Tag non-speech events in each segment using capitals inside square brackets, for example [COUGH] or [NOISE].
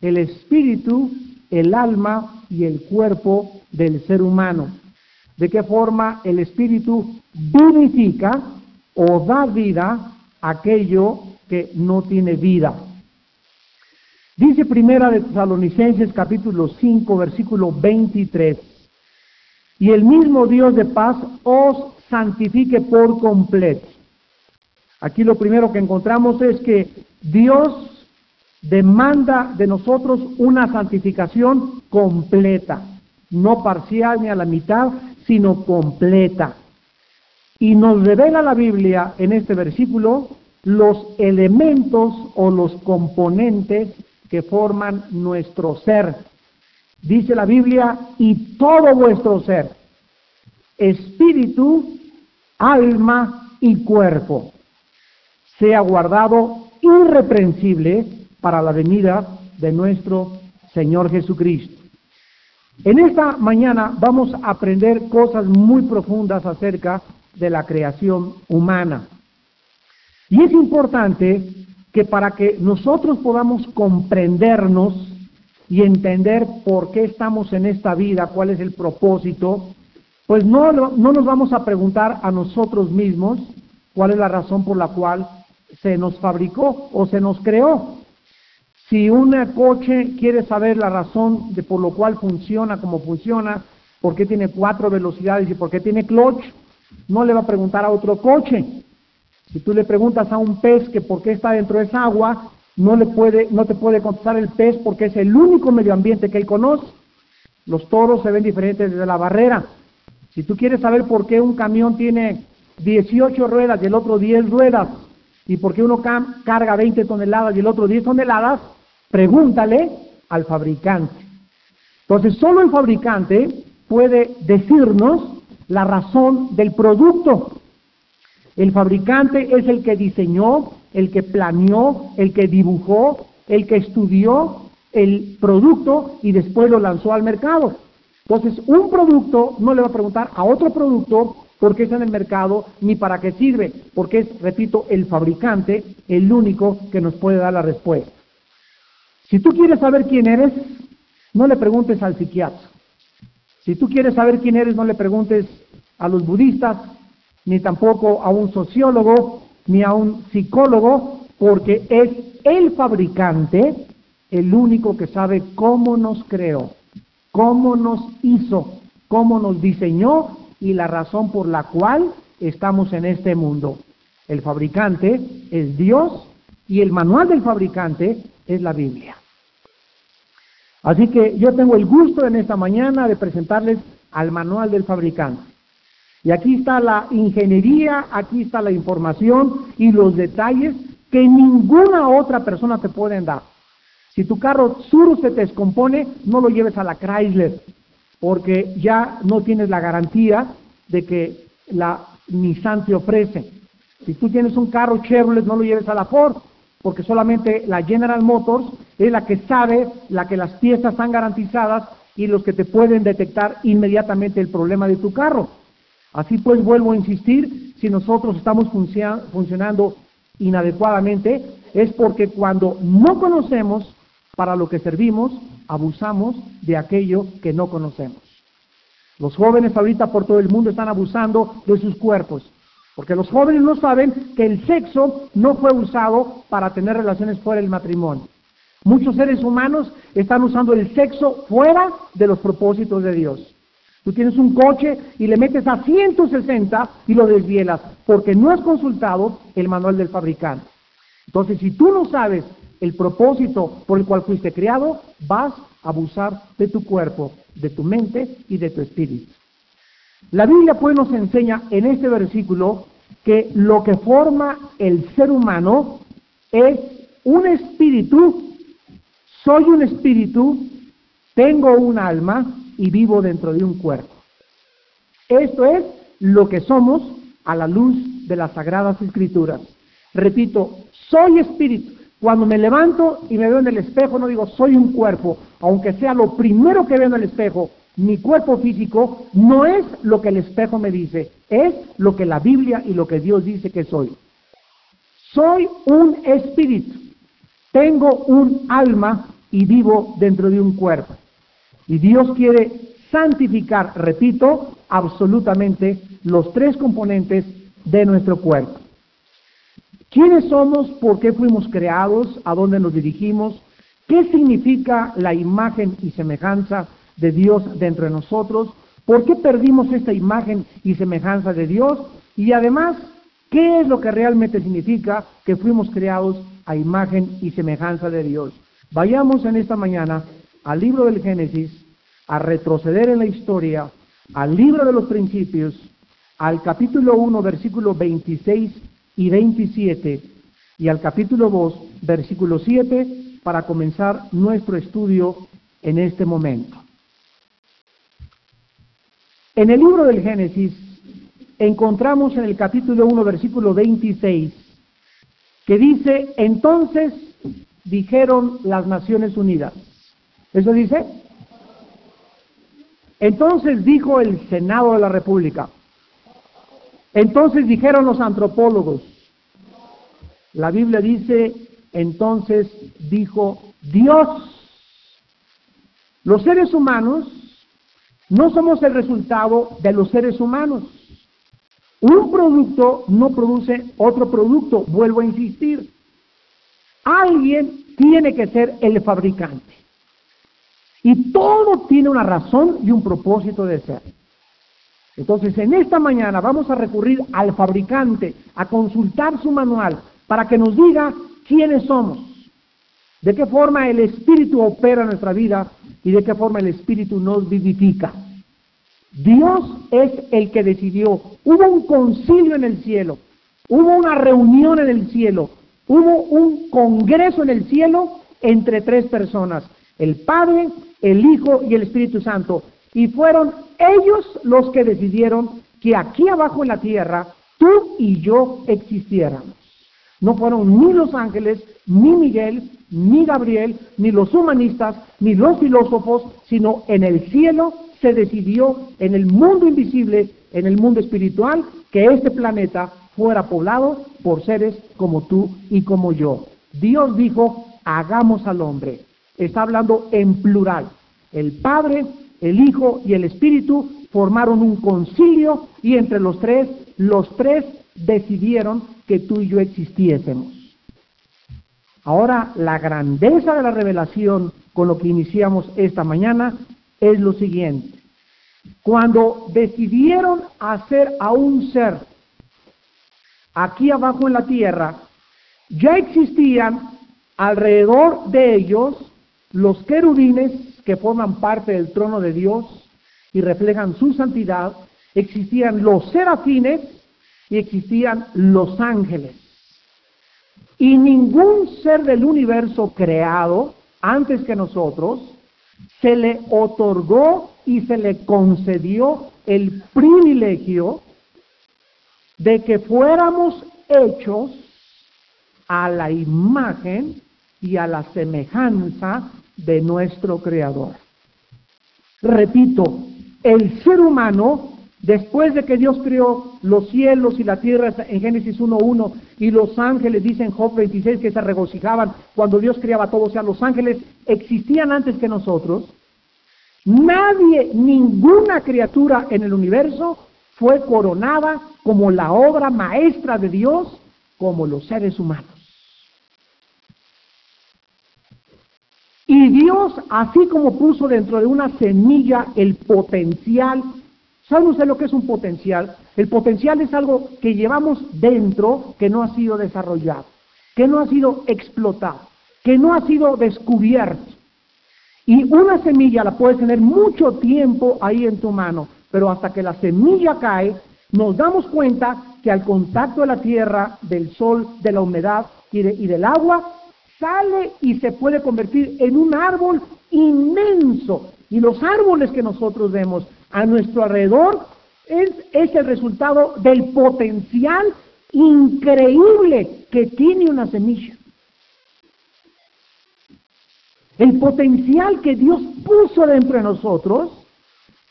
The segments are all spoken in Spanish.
el espíritu, el alma y el cuerpo del ser humano. De qué forma el espíritu vivifica o da vida a aquello que no tiene vida. Dice Primera de Tesalonicenses capítulo 5 versículo 23. Y el mismo Dios de paz os santifique por completo. Aquí lo primero que encontramos es que Dios demanda de nosotros una santificación completa, no parcial ni a la mitad, sino completa. Y nos revela la Biblia en este versículo los elementos o los componentes que forman nuestro ser. Dice la Biblia, y todo vuestro ser, espíritu, alma y cuerpo, sea guardado irreprensible para la venida de nuestro Señor Jesucristo. En esta mañana vamos a aprender cosas muy profundas acerca de la creación humana. Y es importante que para que nosotros podamos comprendernos y entender por qué estamos en esta vida, cuál es el propósito, pues no, no nos vamos a preguntar a nosotros mismos cuál es la razón por la cual se nos fabricó o se nos creó. Si un coche quiere saber la razón de por lo cual funciona como funciona, por qué tiene cuatro velocidades y por qué tiene clutch, no le va a preguntar a otro coche. Si tú le preguntas a un pez que por qué está dentro de esa agua, no, le puede, no te puede contestar el pez porque es el único medio ambiente que él conoce. Los toros se ven diferentes desde la barrera. Si tú quieres saber por qué un camión tiene 18 ruedas y el otro 10 ruedas, y por qué uno carga 20 toneladas y el otro 10 toneladas, pregúntale al fabricante. Entonces, solo el fabricante puede decirnos la razón del producto. El fabricante es el que diseñó, el que planeó, el que dibujó, el que estudió el producto y después lo lanzó al mercado. Entonces, un producto no le va a preguntar a otro producto por qué está en el mercado ni para qué sirve, porque es, repito, el fabricante el único que nos puede dar la respuesta. Si tú quieres saber quién eres, no le preguntes al psiquiatra. Si tú quieres saber quién eres, no le preguntes a los budistas, ni tampoco a un sociólogo, ni a un psicólogo, porque es el fabricante el único que sabe cómo nos creó, cómo nos hizo, cómo nos diseñó y la razón por la cual estamos en este mundo. El fabricante es Dios y el manual del fabricante es la Biblia. Así que yo tengo el gusto en esta mañana de presentarles al manual del fabricante. Y aquí está la ingeniería, aquí está la información y los detalles que ninguna otra persona te pueden dar. Si tu carro sur se te descompone, no lo lleves a la Chrysler, porque ya no tienes la garantía de que la Nissan te ofrece. Si tú tienes un carro Chevrolet, no lo lleves a la Ford, porque solamente la General Motors es la que sabe, la que las piezas están garantizadas y los que te pueden detectar inmediatamente el problema de tu carro. Así pues, vuelvo a insistir, si nosotros estamos funcionando inadecuadamente, es porque cuando no conocemos para lo que servimos, abusamos de aquello que no conocemos. Los jóvenes ahorita por todo el mundo están abusando de sus cuerpos, porque los jóvenes no saben que el sexo no fue usado para tener relaciones fuera del matrimonio. Muchos seres humanos están usando el sexo fuera de los propósitos de Dios. Tú tienes un coche y le metes a 160 y lo desvielas porque no has consultado el manual del fabricante. Entonces, si tú no sabes el propósito por el cual fuiste creado, vas a abusar de tu cuerpo, de tu mente y de tu espíritu. La Biblia pues nos enseña en este versículo que lo que forma el ser humano es un espíritu, soy un espíritu, tengo un alma y vivo dentro de un cuerpo. Esto es lo que somos a la luz de las sagradas escrituras. Repito, soy espíritu. Cuando me levanto y me veo en el espejo, no digo soy un cuerpo, aunque sea lo primero que veo en el espejo, mi cuerpo físico no es lo que el espejo me dice, es lo que la Biblia y lo que Dios dice que soy. Soy un espíritu, tengo un alma y vivo dentro de un cuerpo. Y Dios quiere santificar, repito, absolutamente los tres componentes de nuestro cuerpo. ¿Quiénes somos? ¿Por qué fuimos creados? ¿A dónde nos dirigimos? ¿Qué significa la imagen y semejanza de Dios dentro de nosotros? ¿Por qué perdimos esta imagen y semejanza de Dios? Y además, ¿qué es lo que realmente significa que fuimos creados a imagen y semejanza de Dios? Vayamos en esta mañana al libro del Génesis, a retroceder en la historia, al libro de los principios, al capítulo 1, versículos 26 y 27, y al capítulo 2, versículo 7, para comenzar nuestro estudio en este momento. En el libro del Génesis encontramos en el capítulo 1, versículo 26, que dice, entonces dijeron las Naciones Unidas. ¿Eso dice? Entonces dijo el Senado de la República. Entonces dijeron los antropólogos. La Biblia dice, entonces dijo Dios. Los seres humanos no somos el resultado de los seres humanos. Un producto no produce otro producto, vuelvo a insistir. Alguien tiene que ser el fabricante. Y todo tiene una razón y un propósito de ser. Entonces, en esta mañana vamos a recurrir al fabricante, a consultar su manual, para que nos diga quiénes somos, de qué forma el Espíritu opera nuestra vida y de qué forma el Espíritu nos vivifica. Dios es el que decidió. Hubo un concilio en el cielo, hubo una reunión en el cielo, hubo un congreso en el cielo entre tres personas, el Padre, el Hijo y el Espíritu Santo. Y fueron ellos los que decidieron que aquí abajo en la tierra tú y yo existiéramos. No fueron ni los ángeles, ni Miguel, ni Gabriel, ni los humanistas, ni los filósofos, sino en el cielo se decidió, en el mundo invisible, en el mundo espiritual, que este planeta fuera poblado por seres como tú y como yo. Dios dijo, hagamos al hombre. Está hablando en plural. El Padre, el Hijo y el Espíritu formaron un concilio y entre los tres, los tres decidieron que tú y yo existiésemos. Ahora, la grandeza de la revelación con lo que iniciamos esta mañana es lo siguiente. Cuando decidieron hacer a un ser aquí abajo en la tierra, ya existían alrededor de ellos los querubines que forman parte del trono de Dios y reflejan su santidad, existían los serafines y existían los ángeles. Y ningún ser del universo creado antes que nosotros se le otorgó y se le concedió el privilegio de que fuéramos hechos a la imagen y a la semejanza de nuestro Creador. Repito, el ser humano, después de que Dios creó los cielos y la tierra en Génesis 1.1 y los ángeles, dicen Job 26, que se regocijaban cuando Dios creaba todo, o sea, los ángeles existían antes que nosotros, nadie, ninguna criatura en el universo fue coronada como la obra maestra de Dios, como los seres humanos. Y Dios, así como puso dentro de una semilla el potencial, ¿saben ustedes lo que es un potencial? El potencial es algo que llevamos dentro que no ha sido desarrollado, que no ha sido explotado, que no ha sido descubierto. Y una semilla la puedes tener mucho tiempo ahí en tu mano, pero hasta que la semilla cae, nos damos cuenta que al contacto de la tierra, del sol, de la humedad y, y del agua, sale y se puede convertir en un árbol inmenso. Y los árboles que nosotros vemos a nuestro alrededor es, es el resultado del potencial increíble que tiene una semilla. El potencial que Dios puso dentro de nosotros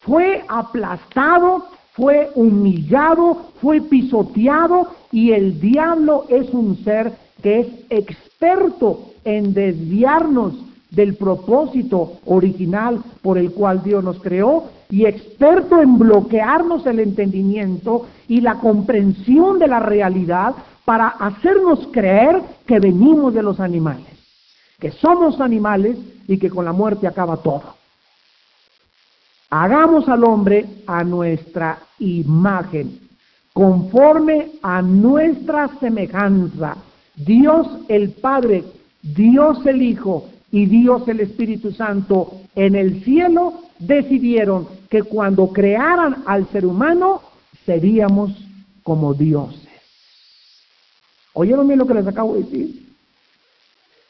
fue aplastado, fue humillado, fue pisoteado y el diablo es un ser que es experto en desviarnos del propósito original por el cual Dios nos creó y experto en bloquearnos el entendimiento y la comprensión de la realidad para hacernos creer que venimos de los animales, que somos animales y que con la muerte acaba todo. Hagamos al hombre a nuestra imagen, conforme a nuestra semejanza. Dios el Padre, Dios el Hijo y Dios el Espíritu Santo en el cielo decidieron que cuando crearan al ser humano seríamos como dioses. ¿Oyeron bien lo que les acabo de decir?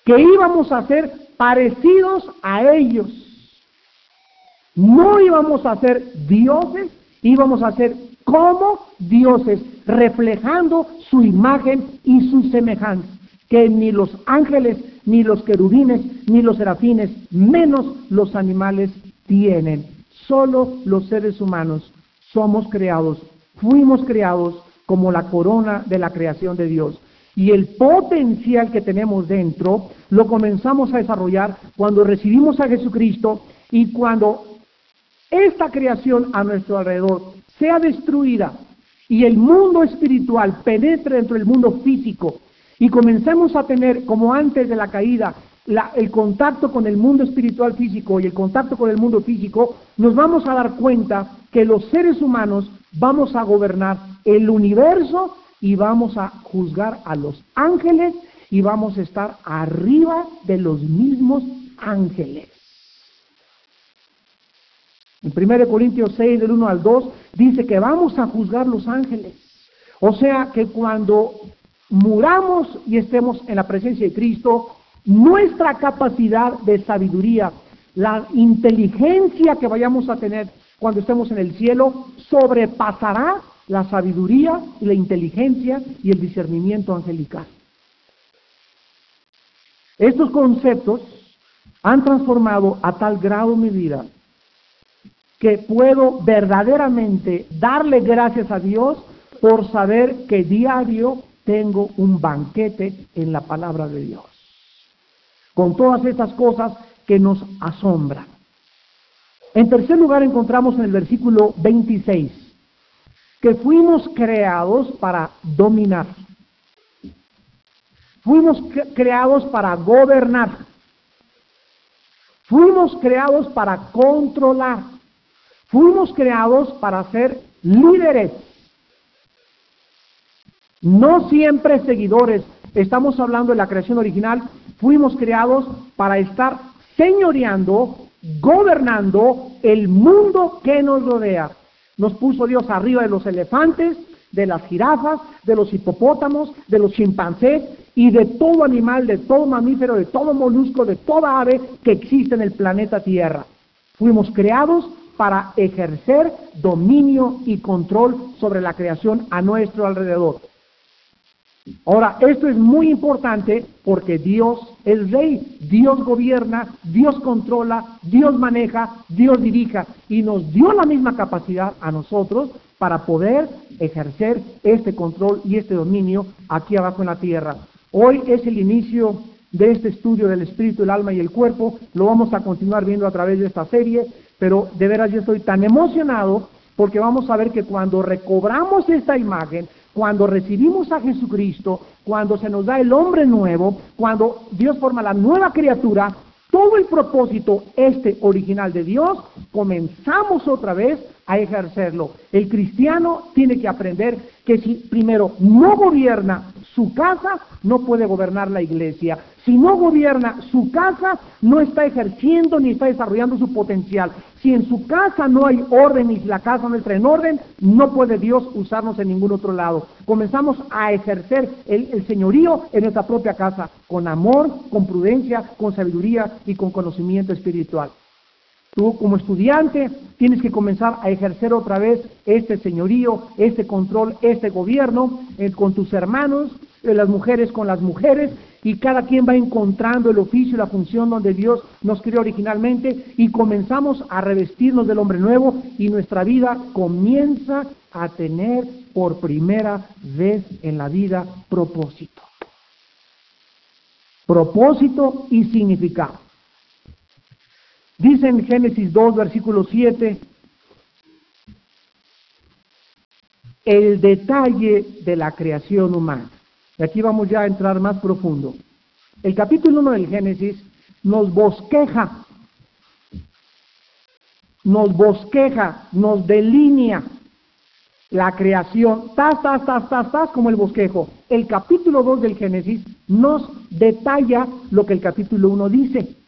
Que íbamos a ser parecidos a ellos. No íbamos a ser dioses, íbamos a ser como dioses, reflejando su imagen y su semejanza, que ni los ángeles, ni los querubines, ni los serafines, menos los animales tienen. Solo los seres humanos somos creados, fuimos creados como la corona de la creación de Dios. Y el potencial que tenemos dentro lo comenzamos a desarrollar cuando recibimos a Jesucristo y cuando esta creación a nuestro alrededor sea destruida y el mundo espiritual penetre dentro del mundo físico y comencemos a tener, como antes de la caída, el contacto con el mundo espiritual físico y el contacto con el mundo físico, nos vamos a dar cuenta que los seres humanos vamos a gobernar el universo y vamos a juzgar a los ángeles y vamos a estar arriba de los mismos ángeles. En 1 Corintios 6, del 1 al 2, dice que vamos a juzgar los ángeles. O sea que cuando muramos y estemos en la presencia de Cristo, nuestra capacidad de sabiduría, la inteligencia que vayamos a tener cuando estemos en el cielo, sobrepasará la sabiduría y la inteligencia y el discernimiento angelical. Estos conceptos han transformado a tal grado mi vida que puedo verdaderamente darle gracias a Dios por saber que diario tengo un banquete en la palabra de Dios. Con todas estas cosas que nos asombran. En tercer lugar encontramos en el versículo 26 que fuimos creados para dominar. Fuimos creados para gobernar. Fuimos creados para controlar. Fuimos creados para ser líderes, no siempre seguidores. Estamos hablando de la creación original. Fuimos creados para estar señoreando, gobernando el mundo que nos rodea. Nos puso Dios arriba de los elefantes, de las jirafas, de los hipopótamos, de los chimpancés y de todo animal, de todo mamífero, de todo molusco, de toda ave que existe en el planeta Tierra. Fuimos creados para ejercer dominio y control sobre la creación a nuestro alrededor. Ahora, esto es muy importante porque Dios es rey, Dios gobierna, Dios controla, Dios maneja, Dios dirija y nos dio la misma capacidad a nosotros para poder ejercer este control y este dominio aquí abajo en la tierra. Hoy es el inicio de este estudio del espíritu, el alma y el cuerpo. Lo vamos a continuar viendo a través de esta serie pero de veras yo estoy tan emocionado porque vamos a ver que cuando recobramos esta imagen, cuando recibimos a Jesucristo, cuando se nos da el hombre nuevo, cuando Dios forma la nueva criatura, todo el propósito este original de Dios, comenzamos otra vez a ejercerlo. El cristiano tiene que aprender que si primero no gobierna su casa, no puede gobernar la iglesia. Si no gobierna su casa, no está ejerciendo ni está desarrollando su potencial. Si en su casa no hay orden y la casa no entra en orden, no puede Dios usarnos en ningún otro lado. Comenzamos a ejercer el, señorío en nuestra propia casa, con amor, con prudencia, con sabiduría y con conocimiento espiritual. Tú como estudiante tienes que comenzar a ejercer otra vez este señorío, este control, este gobierno eh, con tus hermanos, las mujeres con las mujeres, y cada quien va encontrando el oficio y la función donde Dios nos creó originalmente y comenzamos a revestirnos del hombre nuevo y nuestra vida comienza a tener por primera vez en la vida propósito. Propósito y significado. Dice en Génesis 2, versículo 7, el detalle de la creación humana. Y aquí vamos ya a entrar más profundo. El capítulo 1 del Génesis nos bosqueja, nos bosqueja, nos delinea la creación, tas, tas, tas, tas, tas, como el bosquejo. El capítulo 2 del Génesis nos detalla lo que el capítulo 1 dice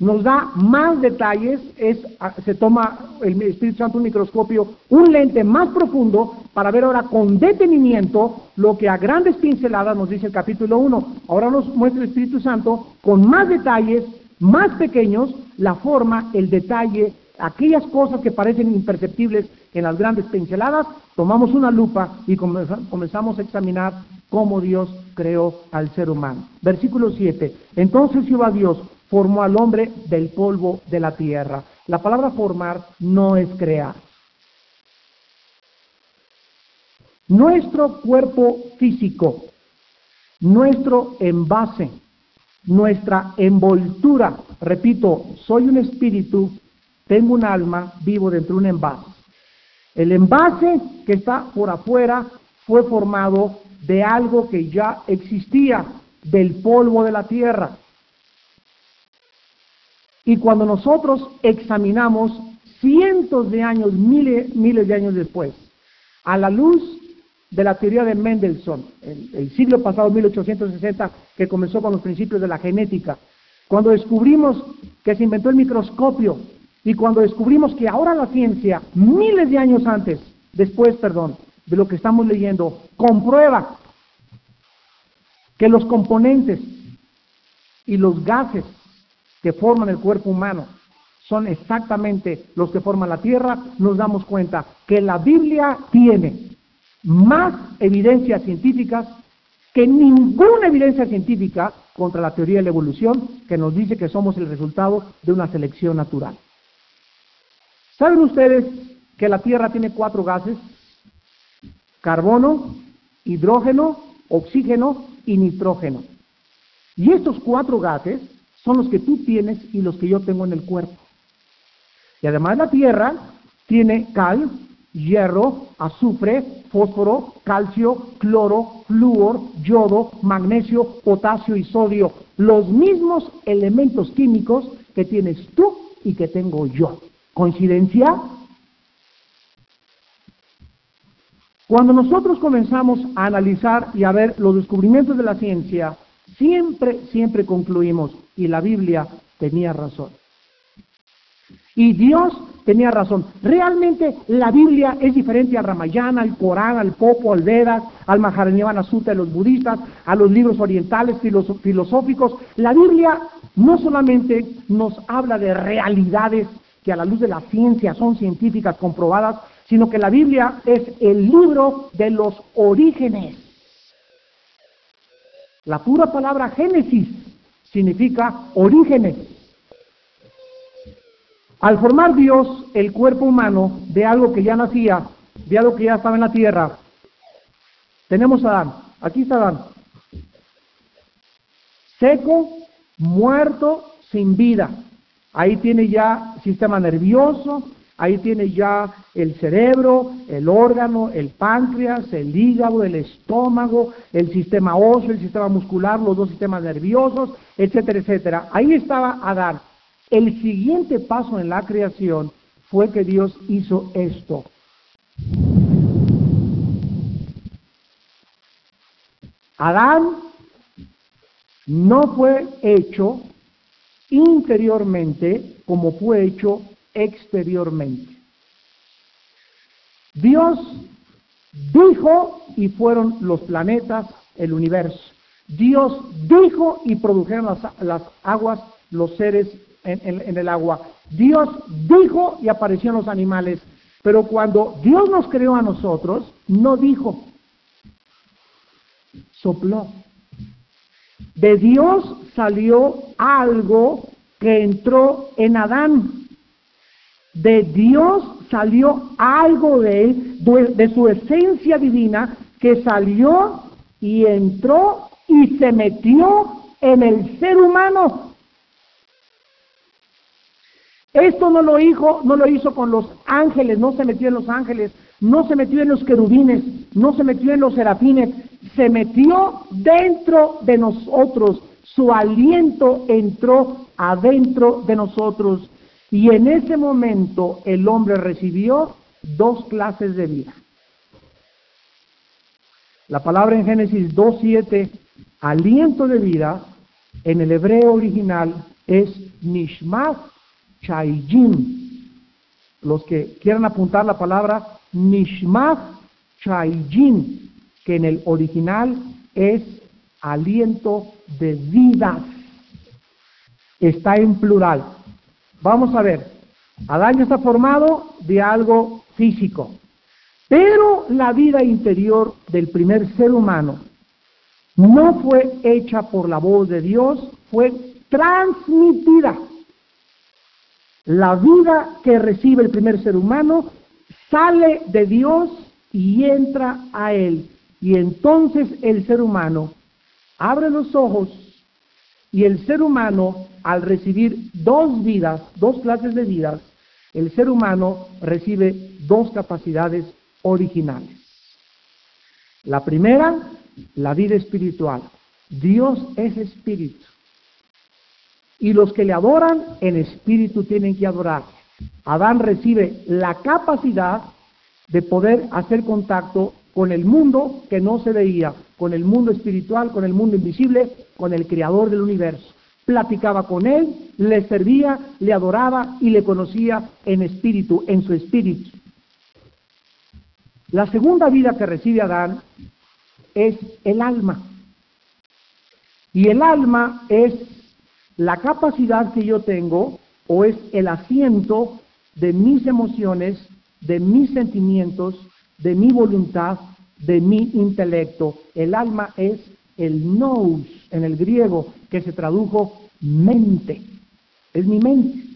nos da más detalles, es, se toma el Espíritu Santo un microscopio, un lente más profundo para ver ahora con detenimiento lo que a grandes pinceladas nos dice el capítulo 1. Ahora nos muestra el Espíritu Santo con más detalles, más pequeños, la forma, el detalle, aquellas cosas que parecen imperceptibles en las grandes pinceladas, tomamos una lupa y comenzamos a examinar cómo Dios creó al ser humano. Versículo 7. Entonces Jehová Dios formó al hombre del polvo de la tierra. La palabra formar no es crear. Nuestro cuerpo físico, nuestro envase, nuestra envoltura, repito, soy un espíritu, tengo un alma, vivo dentro de un envase. El envase que está por afuera fue formado de algo que ya existía, del polvo de la tierra. Y cuando nosotros examinamos cientos de años, miles, miles de años después, a la luz de la teoría de Mendelssohn, el, el siglo pasado, 1860, que comenzó con los principios de la genética, cuando descubrimos que se inventó el microscopio y cuando descubrimos que ahora la ciencia, miles de años antes, después, perdón, de lo que estamos leyendo, comprueba que los componentes y los gases que forman el cuerpo humano son exactamente los que forman la Tierra, nos damos cuenta que la Biblia tiene más evidencias científicas que ninguna evidencia científica contra la teoría de la evolución que nos dice que somos el resultado de una selección natural. ¿Saben ustedes que la Tierra tiene cuatro gases? Carbono, hidrógeno, oxígeno y nitrógeno. Y estos cuatro gases son los que tú tienes y los que yo tengo en el cuerpo. Y además la tierra tiene cal, hierro, azufre, fósforo, calcio, cloro, flúor, yodo, magnesio, potasio y sodio. Los mismos elementos químicos que tienes tú y que tengo yo. ¿Coincidencia? Cuando nosotros comenzamos a analizar y a ver los descubrimientos de la ciencia, siempre, siempre concluimos, y la Biblia tenía razón. Y Dios tenía razón. Realmente la Biblia es diferente al Ramayana, al Corán, al Popo, al Vedas, al Maharanivana Sutta de los budistas, a los libros orientales filosóficos. La Biblia no solamente nos habla de realidades que a la luz de la ciencia son científicas comprobadas, sino que la Biblia es el libro de los orígenes. La pura palabra Génesis significa orígenes. Al formar Dios el cuerpo humano de algo que ya nacía, de algo que ya estaba en la tierra, tenemos a Adán. Aquí está Adán. Seco, muerto, sin vida. Ahí tiene ya sistema nervioso, ahí tiene ya el cerebro, el órgano, el páncreas, el hígado, el estómago, el sistema óseo, el sistema muscular, los dos sistemas nerviosos, etcétera, etcétera. Ahí estaba Adán. El siguiente paso en la creación fue que Dios hizo esto. Adán no fue hecho interiormente como fue hecho exteriormente. Dios dijo y fueron los planetas, el universo. Dios dijo y produjeron las, aguas, los seres en, en el agua. Dios dijo y aparecieron los animales. Pero cuando Dios nos creó a nosotros, no dijo, sopló. De Dios salió algo que entró en Adán de Dios salió algo de él, de su esencia divina, que salió y entró y se metió en el ser humano. Esto no lo hizo, no lo hizo con los ángeles, no se metió en los ángeles, no se metió en los querubines, no se metió en los serafines, se metió dentro de nosotros. Su aliento entró adentro de nosotros y en ese momento el hombre recibió dos clases de vida. La palabra en Génesis 2.7, aliento de vida, en el hebreo original es Nishmat Chayim. Los que quieran apuntar la palabra Nishmat Chayim, que en el original es aliento de vida. Está en plural. Vamos a ver, Adán está formado de algo físico. Pero la vida interior del primer ser humano no fue hecha por la voz de Dios, fue transmitida. La vida que recibe el primer ser humano sale de Dios y entra a él. Y entonces el ser humano abre los ojos y el ser humano, al recibir dos vidas, dos clases de vidas, el ser humano recibe dos capacidades originales. La primera, la vida espiritual. Dios es espíritu. Y los que le adoran en espíritu tienen que adorar. Adán recibe la capacidad de poder hacer contacto con el mundo que no se veía, con el mundo espiritual, con el mundo invisible, con el creador del universo. Platicaba con él, le servía, le adoraba y le conocía en espíritu, en su espíritu. La segunda vida que recibe Adán es el alma. Y el alma es la capacidad que yo tengo o es el asiento de mis emociones, de mis sentimientos, de mi voluntad, de mi intelecto. El alma es el nous en el griego, que se tradujo mente. Es mi mente.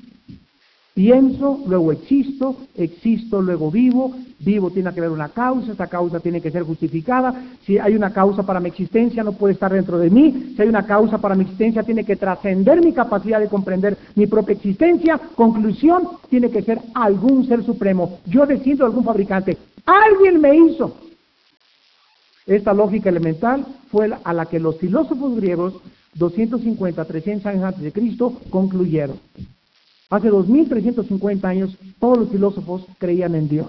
Pienso, luego existo, existo, luego vivo, vivo tiene que haber una causa, esta causa tiene que ser justificada, si hay una causa para mi existencia no puede estar dentro de mí, si hay una causa para mi existencia tiene que trascender mi capacidad de comprender mi propia existencia, conclusión, tiene que ser algún ser supremo, yo decido algún fabricante, alguien me hizo. Esta lógica elemental fue a la que los filósofos griegos 250, 300 años antes de Cristo concluyeron. Hace 2350 años todos los filósofos creían en Dios.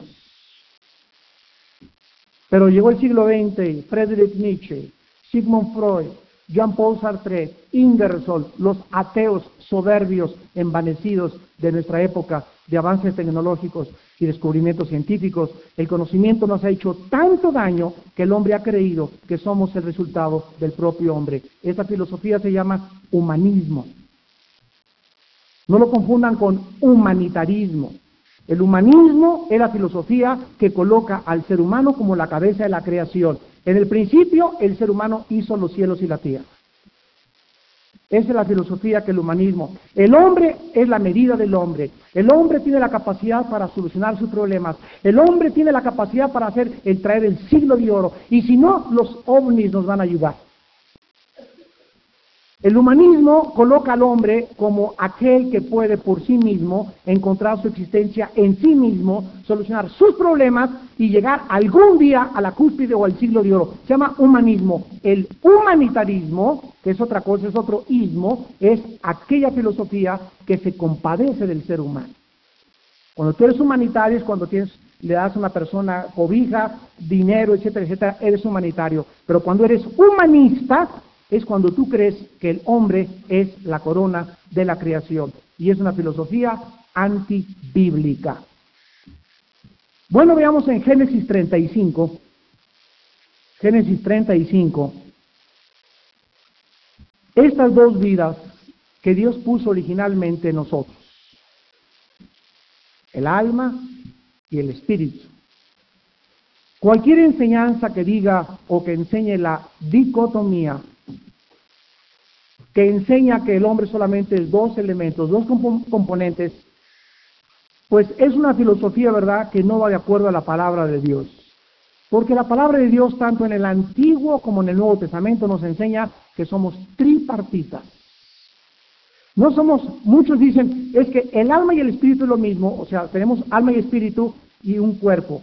Pero llegó el siglo XX, Friedrich Nietzsche, Sigmund Freud, Jean-Paul Sartre, Ingersoll, los ateos soberbios, envanecidos de nuestra época de avances tecnológicos y descubrimientos científicos, el conocimiento nos ha hecho tanto daño que el hombre ha creído que somos el resultado del propio hombre. Esta filosofía se llama humanismo. No lo confundan con humanitarismo. El humanismo es la filosofía que coloca al ser humano como la cabeza de la creación. En el principio, el ser humano hizo los cielos y la tierra. Esa es la filosofía que el humanismo. El hombre es la medida del hombre. El hombre tiene la capacidad para solucionar sus problemas. El hombre tiene la capacidad para hacer el traer el siglo de oro. Y si no, los ovnis nos van a ayudar. El humanismo coloca al hombre como aquel que puede por sí mismo encontrar su existencia en sí mismo, solucionar sus problemas y llegar algún día a la cúspide o al siglo de oro. Se llama humanismo. El humanitarismo, que es otra cosa, es otro ismo, es aquella filosofía que se compadece del ser humano. Cuando tú eres humanitario es cuando tienes, le das a una persona cobija, dinero, etcétera, etcétera, eres humanitario. Pero cuando eres humanista, es cuando tú crees que el hombre es la corona de la creación. Y es una filosofía antibíblica. Bueno, veamos en Génesis 35. Génesis 35. Estas dos vidas que Dios puso originalmente en nosotros. El alma y el espíritu. Cualquier enseñanza que diga o que enseñe la dicotomía que enseña que el hombre solamente es dos elementos, dos componentes, pues es una filosofía, ¿verdad?, que no va de acuerdo a la palabra de Dios. Porque la palabra de Dios, tanto en el Antiguo como en el Nuevo Testamento, nos enseña que somos tripartitas. No somos, muchos dicen, es que el alma y el espíritu es lo mismo, o sea, tenemos alma y espíritu y un cuerpo.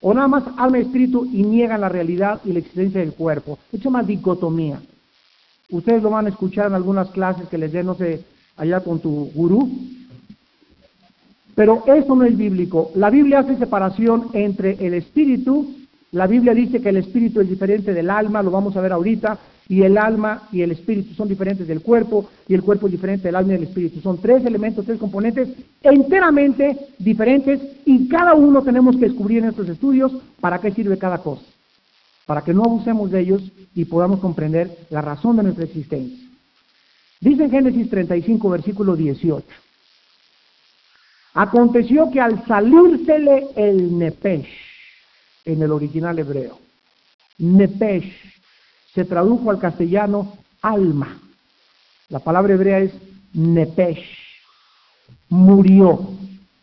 O nada más alma y espíritu y niegan la realidad y la existencia del cuerpo. Es una dicotomía. Ustedes lo van a escuchar en algunas clases que les den, no sé, allá con tu gurú. Pero eso no es bíblico. La Biblia hace separación entre el espíritu la Biblia dice que el espíritu es diferente del alma, lo vamos a ver ahorita, y el alma y el espíritu son diferentes del cuerpo, y el cuerpo es diferente del alma y del espíritu. Son tres elementos, tres componentes enteramente diferentes, y cada uno tenemos que descubrir en estos estudios para qué sirve cada cosa, para que no abusemos de ellos y podamos comprender la razón de nuestra existencia. Dice en Génesis 35, versículo 18. Aconteció que al salírsele el nepesh, en el original hebreo. Nepesh se tradujo al castellano alma. La palabra hebrea es nepesh. Murió.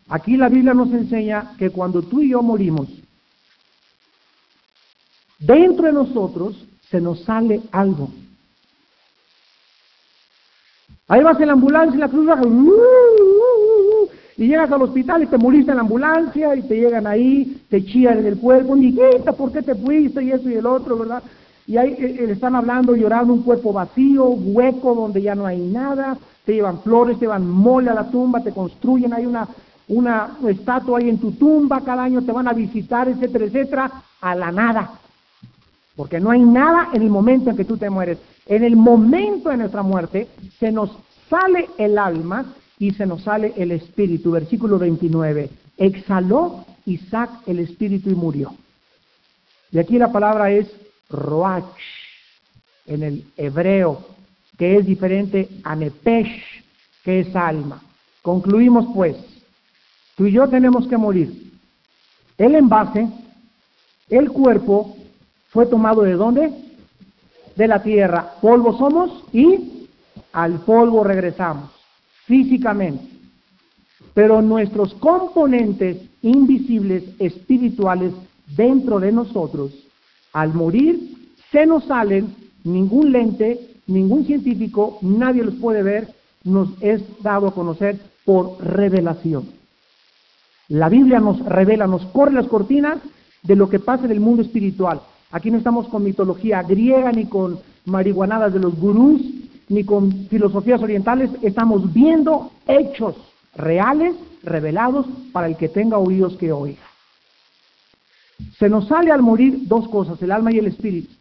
Aquí la Biblia nos enseña que cuando tú y yo morimos, dentro de nosotros se nos sale algo. Ahí vas en la ambulancia y la cruz baja, y llegas al hospital y te moriste en la ambulancia y te llegan ahí, te chillan en el cuerpo, Niquita, ¿por qué te fuiste? Y eso y el otro, ¿verdad? Y ahí eh, eh, le están hablando, llorando, un cuerpo vacío, hueco, donde ya no hay nada, te llevan flores, te llevan mole a la tumba, te construyen, hay una, una estatua ahí en tu tumba, cada año te van a visitar, etcétera, etcétera, a la nada. Porque no hay nada en el momento en que tú te mueres. En el momento de nuestra muerte se nos sale el alma y se nos sale el espíritu. Versículo 29. Exhaló Isaac el espíritu y murió. Y aquí la palabra es roach en el hebreo, que es diferente a nepesh, que es alma. Concluimos pues, tú y yo tenemos que morir. El envase, el cuerpo, fue tomado de dónde? De la tierra. Polvo somos y al polvo regresamos físicamente, pero nuestros componentes invisibles espirituales dentro de nosotros, al morir, se nos salen, ningún lente, ningún científico, nadie los puede ver, nos es dado a conocer por revelación. La Biblia nos revela, nos corre las cortinas de lo que pasa en el mundo espiritual. Aquí no estamos con mitología griega ni con marihuanadas de los gurús, ni con filosofías orientales, estamos viendo hechos reales revelados para el que tenga oídos que oiga. Se nos sale al morir dos cosas, el alma y el espíritu.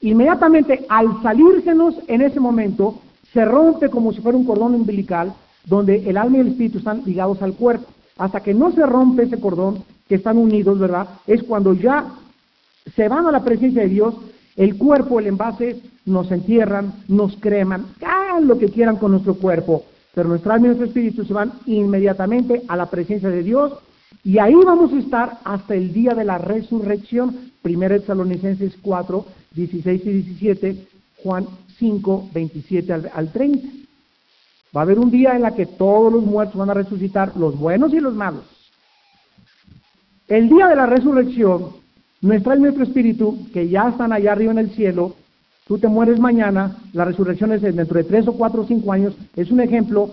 Inmediatamente al salírsenos en ese momento, se rompe como si fuera un cordón umbilical, donde el alma y el espíritu están ligados al cuerpo. Hasta que no se rompe ese cordón, que están unidos, ¿verdad? Es cuando ya se van a la presencia de Dios, el cuerpo, el envase, nos entierran, nos creman, hagan lo que quieran con nuestro cuerpo, pero nuestro alma y nuestro espíritu se van inmediatamente a la presencia de Dios y ahí vamos a estar hasta el día de la resurrección. 1 Tesalonicenses 4, 16 y 17, Juan 5, 27 al, al 30. Va a haber un día en la que todos los muertos van a resucitar, los buenos y los malos. El día de la resurrección nuestra alma y nuestro espíritu, que ya están allá arriba en el cielo, tú te mueres mañana, la resurrección es dentro de tres o cuatro o cinco años, es un ejemplo.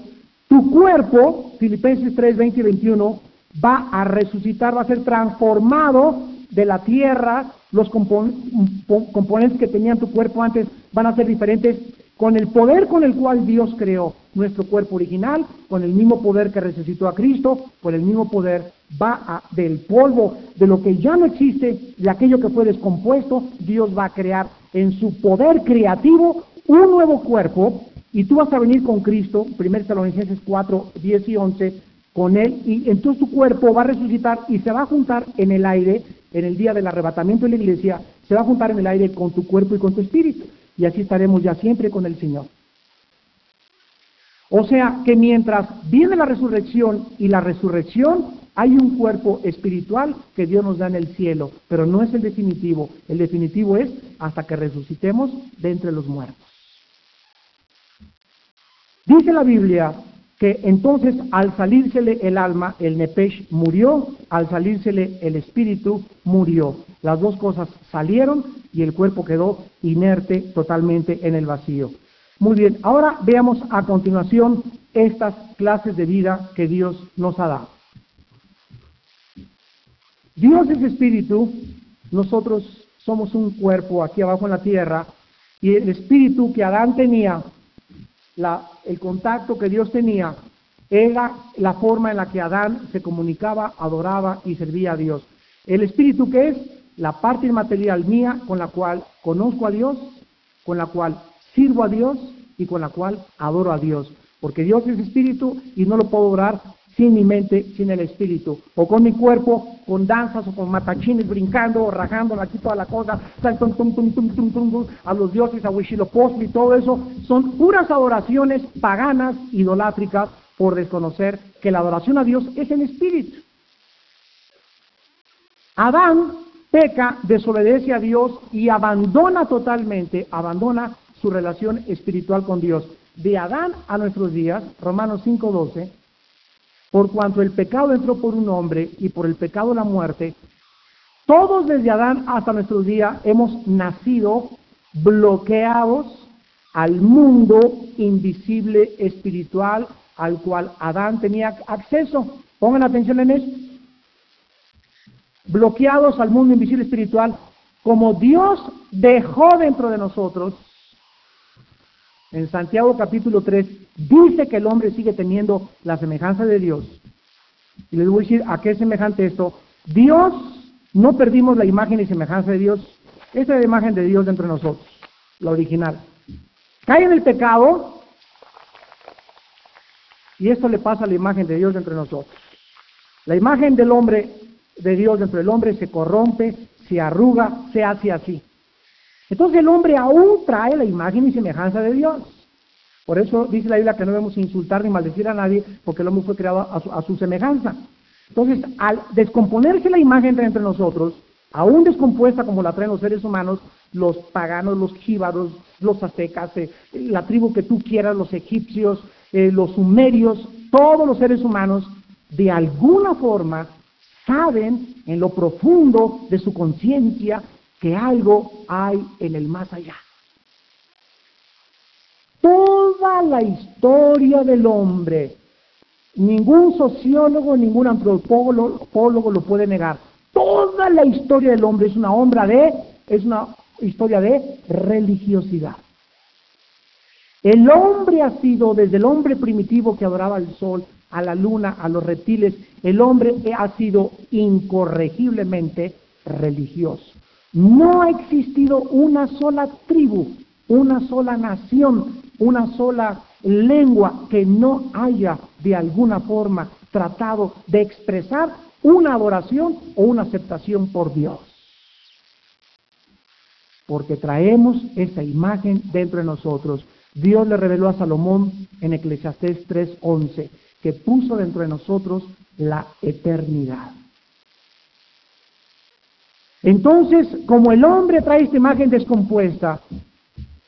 Tu cuerpo, Filipenses 3, 20 y 21, va a resucitar, va a ser transformado de la tierra, los componentes que tenían tu cuerpo antes van a ser diferentes con el poder con el cual Dios creó nuestro cuerpo original, con el mismo poder que resucitó a Cristo, con el mismo poder va a, del polvo, de lo que ya no existe, de aquello que fue descompuesto, Dios va a crear en su poder creativo un nuevo cuerpo y tú vas a venir con Cristo, 1 Tesalonicenses 4, 10 y 11, con Él y entonces tu cuerpo va a resucitar y se va a juntar en el aire, en el día del arrebatamiento de la iglesia, se va a juntar en el aire con tu cuerpo y con tu espíritu y así estaremos ya siempre con el Señor. O sea que mientras viene la resurrección y la resurrección, hay un cuerpo espiritual que Dios nos da en el cielo, pero no es el definitivo. El definitivo es hasta que resucitemos de entre los muertos. Dice la Biblia que entonces al salírsele el alma, el nepesh murió, al salírsele el espíritu murió. Las dos cosas salieron y el cuerpo quedó inerte totalmente en el vacío. Muy bien, ahora veamos a continuación estas clases de vida que Dios nos ha dado. Dios es espíritu, nosotros somos un cuerpo aquí abajo en la tierra, y el espíritu que Adán tenía, el contacto que Dios tenía, era la forma en la que Adán se comunicaba, adoraba y servía a Dios. El espíritu que es la parte inmaterial mía con la cual conozco a Dios, con la cual sirvo a Dios y con la cual adoro a Dios. Porque Dios es espíritu y no lo puedo orar sin mi mente, sin el espíritu, o con mi cuerpo, con danzas o con matachines brincando o rajando aquí toda la cosa, a los dioses, a Huitzilopochtli todo eso, son puras adoraciones paganas, idolátricas, por desconocer que la adoración a Dios es en espíritu. Adán peca, desobedece a Dios y abandona totalmente, abandona su relación espiritual con Dios. De Adán a nuestros días, Romanos 5:12, por cuanto el pecado entró por un hombre y por el pecado la muerte, todos desde Adán hasta nuestros días hemos nacido bloqueados al mundo invisible espiritual al cual Adán tenía acceso. Pongan atención en esto. Bloqueados al mundo invisible espiritual, como Dios dejó dentro de nosotros en Santiago capítulo 3 dice que el hombre sigue teniendo la semejanza de Dios. Y les voy a decir a qué es semejante esto. Dios, no perdimos la imagen y semejanza de Dios. Esta es la imagen de Dios dentro de nosotros, la original. Cae en el pecado y esto le pasa a la imagen de Dios dentro de nosotros. La imagen del hombre, de Dios dentro del hombre, se corrompe, se arruga, se hace así. Entonces el hombre aún trae la imagen y semejanza de Dios. Por eso dice la Biblia que no debemos insultar ni maldecir a nadie, porque el hombre fue creado a su, semejanza. Entonces, al descomponerse la imagen entre nosotros, aún descompuesta como la traen los seres humanos, los paganos, los jíbaros, los aztecas, eh, la tribu que tú quieras, los egipcios, eh, los sumerios, todos los seres humanos, de alguna forma saben en lo profundo de su conciencia que algo hay en el más allá. Toda la historia del hombre, ningún sociólogo, ningún antropólogo lo puede negar. Toda la historia del hombre es una obra de, es una historia de religiosidad. El hombre ha sido, desde el hombre primitivo que adoraba al sol, a la luna, a los reptiles, el hombre ha sido incorregiblemente religioso. No ha existido una sola tribu, una sola nación, una sola lengua que no haya de alguna forma tratado de expresar una adoración o una aceptación por Dios. Porque traemos esa imagen dentro de nosotros. Dios le reveló a Salomón en Eclesiastés 3:11 que puso dentro de nosotros la eternidad. Entonces, como el hombre trae esta imagen descompuesta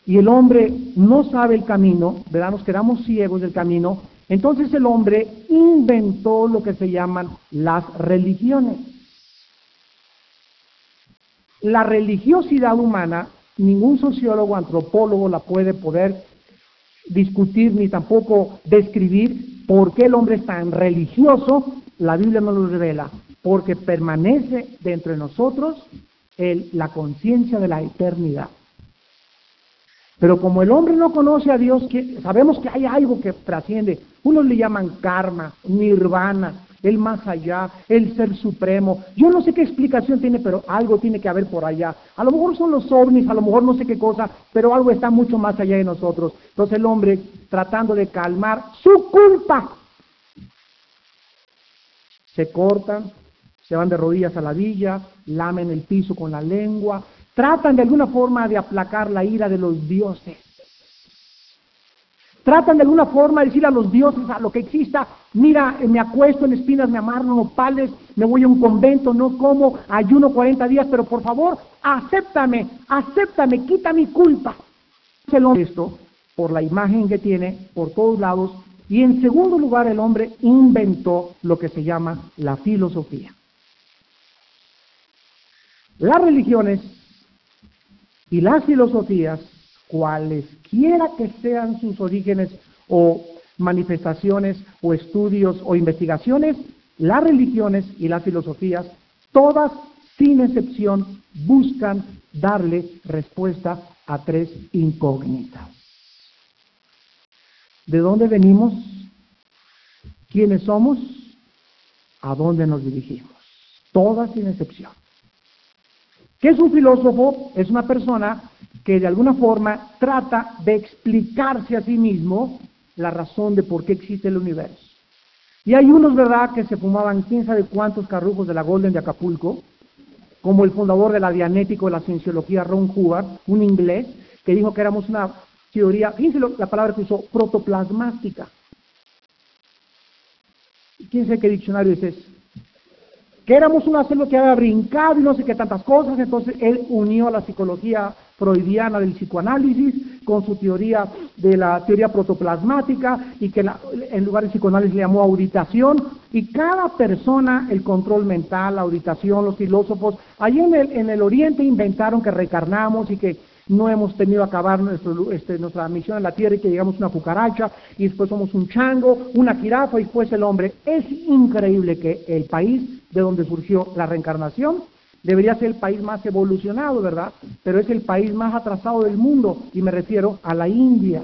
y el hombre no sabe el camino, ¿verdad? Nos quedamos ciegos del camino, entonces el hombre inventó lo que se llaman las religiones. La religiosidad humana, ningún sociólogo, antropólogo la puede poder discutir ni tampoco describir por qué el hombre es tan religioso, la Biblia no lo revela porque permanece dentro de nosotros la conciencia de la eternidad. Pero como el hombre no conoce a Dios, sabemos que hay algo que trasciende. Unos le llaman karma, nirvana, el más allá, el ser supremo. Yo no sé qué explicación tiene, pero algo tiene que haber por allá. A lo mejor son los ovnis, a lo mejor no sé qué cosa, pero algo está mucho más allá de nosotros. Entonces el hombre tratando de calmar su culpa, se cortan, se van de rodillas a la villa, lamen el piso con la lengua, tratan de alguna forma de aplacar la ira de los dioses. Tratan de alguna forma de decir a los dioses, a lo que exista, mira, me acuesto en espinas, me amarro en opales, me voy a un convento, no como, ayuno 40 días, pero por favor, acéptame, acéptame, quita mi culpa. Esto, por la imagen que tiene, por todos lados, y en segundo lugar el hombre inventó lo que se llama la filosofía. Las religiones y las filosofías cualesquiera que sean sus orígenes o manifestaciones o estudios o investigaciones, las religiones y las filosofías, todas sin excepción, buscan darle respuesta a tres incógnitas. ¿De dónde venimos? ¿Quiénes somos? ¿A dónde nos dirigimos? Todas sin excepción. ¿Qué es un filósofo? Es una persona que de alguna forma trata de explicarse a sí mismo la razón de por qué existe el universo. Y hay unos, ¿verdad?, que se fumaban quién sabe cuántos carrujos de la Golden de Acapulco, como el fundador de la dianética o la cienciología Ron Hubbard, un inglés, que dijo que éramos una teoría, fíjense la palabra que usó, protoplasmática. ¿Quién sabe qué diccionario es ese? Que éramos una célula que había brincado y no sé qué tantas cosas, entonces él unió a la psicología freudiana del psicoanálisis con su teoría de la teoría protoplasmática y que en lugar de psicoanálisis le llamó auditación y cada persona el control mental, la auditación, los filósofos, allí en el, en el oriente inventaron que recarnamos y que no hemos tenido que acabar nuestro, este, nuestra misión en la tierra y que llegamos a una cucaracha y después somos un chango, una jirafa y después el hombre. Es increíble que el país de donde surgió la reencarnación debería ser el país más evolucionado, ¿verdad? Pero es el país más atrasado del mundo y me refiero a la India.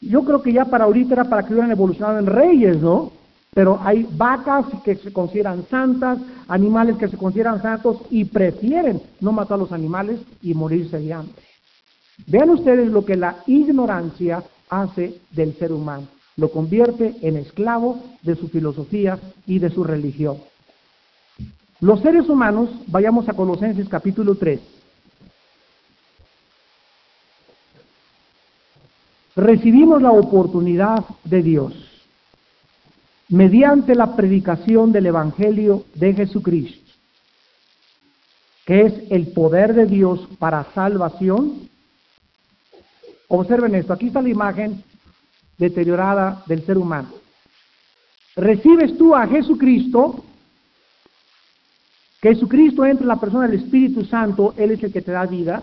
Yo creo que ya para ahorita era para que hubieran evolucionado en reyes, ¿no? Pero hay vacas que se consideran santas, animales que se consideran santos y prefieren no matar a los animales y morirse de hambre. Vean ustedes lo que la ignorancia hace del ser humano. Lo convierte en esclavo de su filosofía y de su religión. Los seres humanos, vayamos a Colosenses capítulo 3. Recibimos la oportunidad de Dios mediante la predicación del Evangelio de Jesucristo, que es el poder de Dios para salvación. Observen esto, aquí está la imagen deteriorada del ser humano. Recibes tú a Jesucristo, Jesucristo entra en la persona del Espíritu Santo, Él es el que te da vida,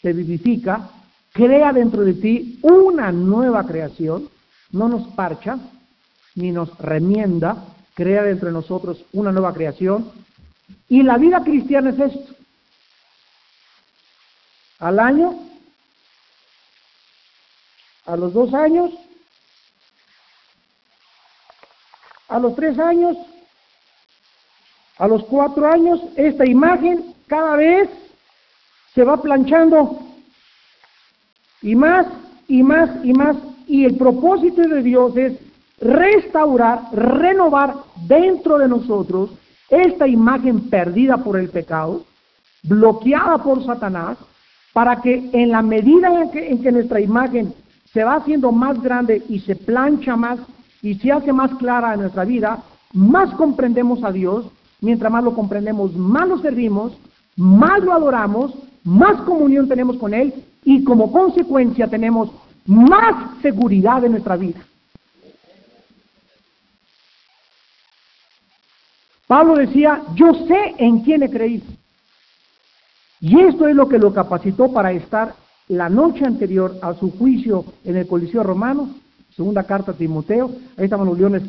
te vivifica, crea dentro de ti una nueva creación, no nos parcha, ni nos remienda, crea dentro de nosotros una nueva creación. Y la vida cristiana es esto. Al año, a los dos años, a los tres años, a los cuatro años, esta imagen cada vez se va planchando y más y más y más. Y el propósito de Dios es restaurar, renovar dentro de nosotros esta imagen perdida por el pecado, bloqueada por Satanás, para que en la medida en que, nuestra imagen se va haciendo más grande y se plancha más y se hace más clara en nuestra vida, más comprendemos a Dios, mientras más lo comprendemos, más lo servimos, más lo adoramos, más comunión tenemos con Él y como consecuencia tenemos más seguridad en nuestra vida. Pablo decía, yo sé en quién he creído. Y esto es lo que lo capacitó para estar la noche anterior a su juicio en el Coliseo Romano, segunda carta a Timoteo, ahí estaban los leones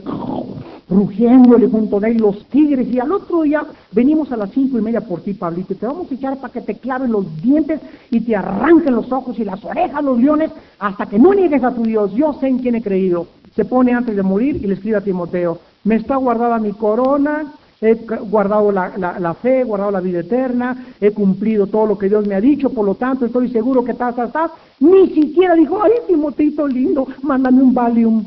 rugiéndole junto de él, los tigres, y al otro día venimos a las cinco y media por ti, Pablito, te vamos a echar para que te claven los dientes y te arranquen los ojos y las orejas los leones hasta que no niegues a tu Dios, yo sé en quién he creído. Se pone antes de morir y le escribe a Timoteo, me está guardada mi corona, he guardado la, fe, he guardado la vida eterna, he cumplido todo lo que Dios me ha dicho, por lo tanto estoy seguro que estás, estás, Ni siquiera dijo, ay, Timotito lindo, mándame un Valium.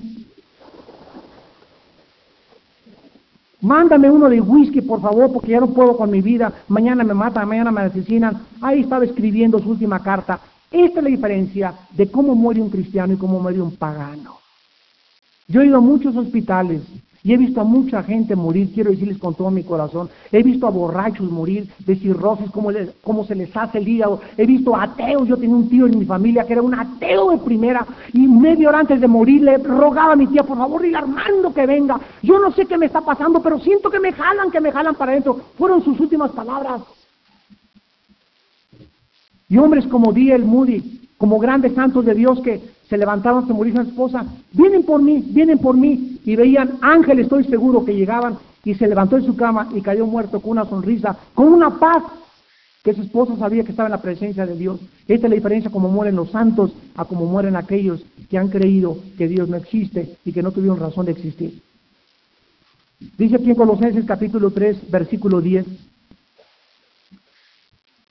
Mándame uno de whisky, por favor, porque ya no puedo con mi vida. Mañana me matan, mañana me asesinan. Ahí estaba escribiendo su última carta. Esta es la diferencia de cómo muere un cristiano y cómo muere un pagano. Yo he ido a muchos hospitales y he visto a mucha gente morir, quiero decirles con todo mi corazón. He visto a borrachos morir de cirrosis, cómo, cómo se les hace el hígado. He visto ateos. Yo tenía un tío en mi familia que era un ateo de primera. Y media hora antes de morir le rogaba a mi tía, por favor, dile Armando que venga. Yo no sé qué me está pasando, pero siento que me jalan, que me jalan para adentro. Fueron sus últimas palabras. Y hombres como D.L. Moody, como grandes santos de Dios que se levantaban, se morían su esposa, vienen por mí, vienen por mí, y veían ángeles, estoy seguro que llegaban, y se levantó en su cama y cayó muerto con una sonrisa, con una paz, que su esposa sabía que estaba en la presencia de Dios. Esta es la diferencia como mueren los santos a como mueren aquellos que han creído que Dios no existe y que no tuvieron razón de existir. Dice aquí en Colosenses capítulo 3, versículo 10,